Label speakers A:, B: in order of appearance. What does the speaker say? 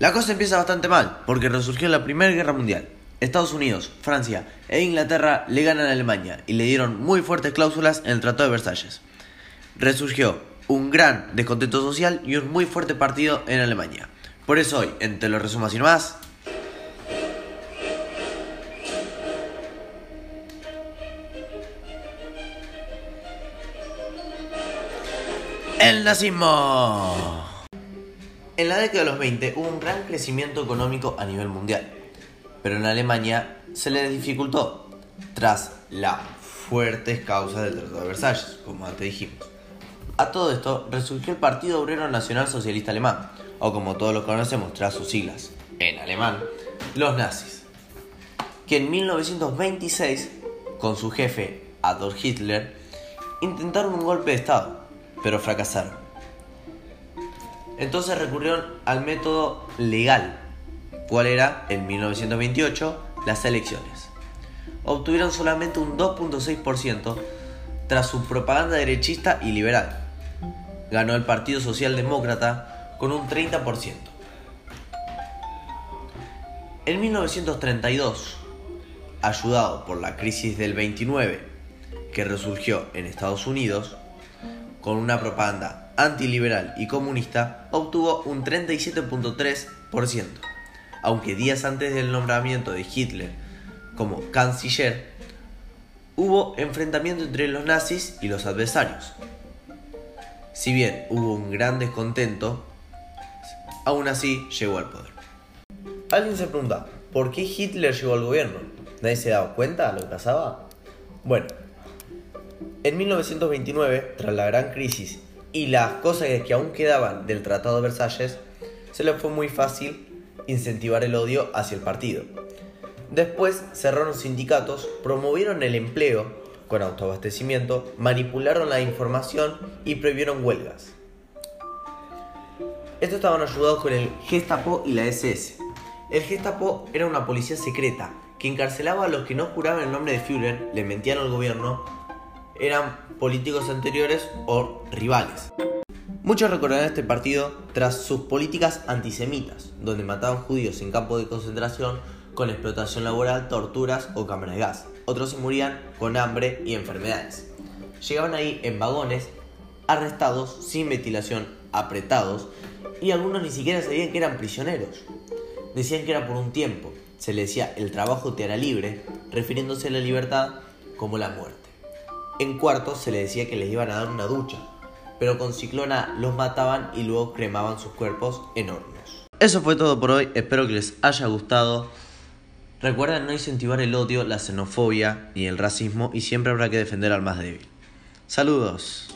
A: La cosa empieza bastante mal, porque resurgió la Primera Guerra Mundial. Estados Unidos, Francia e Inglaterra le ganan a Alemania y le dieron muy fuertes cláusulas en el Tratado de Versalles. Resurgió un gran descontento social y un muy fuerte partido en Alemania. Por eso hoy, en Te lo resumo así más, El nazismo. En la década de los 20 hubo un gran crecimiento económico a nivel mundial, pero en Alemania se le dificultó tras las fuertes causas del Tratado de Versalles, como antes dijimos. A todo esto resurgió el Partido Obrero Nacional Socialista Alemán, o como todos lo conocemos tras sus siglas, en alemán, los nazis, que en 1926, con su jefe Adolf Hitler, intentaron un golpe de Estado pero fracasaron. Entonces recurrieron al método legal, cuál era, en 1928, las elecciones. Obtuvieron solamente un 2.6% tras su propaganda derechista y liberal. Ganó el Partido Socialdemócrata con un 30%. En 1932, ayudado por la crisis del 29 que resurgió en Estados Unidos, con una propaganda antiliberal y comunista, obtuvo un 37.3%, aunque días antes del nombramiento de Hitler como canciller, hubo enfrentamiento entre los nazis y los adversarios. Si bien hubo un gran descontento, aún así llegó al poder. Alguien se pregunta, ¿por qué Hitler llegó al gobierno? ¿Nadie se daba cuenta de lo que pasaba? Bueno, en 1929, tras la gran crisis y las cosas que aún quedaban del Tratado de Versalles, se le fue muy fácil incentivar el odio hacia el partido. Después cerraron sindicatos, promovieron el empleo con autoabastecimiento, manipularon la información y prohibieron huelgas. Estos estaban ayudados con el Gestapo y la SS. El Gestapo era una policía secreta que encarcelaba a los que no juraban el nombre de Führer, le mentían al gobierno eran políticos anteriores o rivales. Muchos recordarán este partido tras sus políticas antisemitas, donde mataban judíos en campos de concentración con explotación laboral, torturas o cámaras de gas. Otros se morían con hambre y enfermedades. Llegaban ahí en vagones, arrestados, sin ventilación, apretados, y algunos ni siquiera sabían que eran prisioneros. Decían que era por un tiempo. Se les decía el trabajo te hará libre, refiriéndose a la libertad como la muerte. En cuarto se le decía que les iban a dar una ducha, pero con ciclona los mataban y luego cremaban sus cuerpos en hornos. Eso fue todo por hoy, espero que les haya gustado. Recuerden no incentivar el odio, la xenofobia ni el racismo y siempre habrá que defender al más débil. Saludos.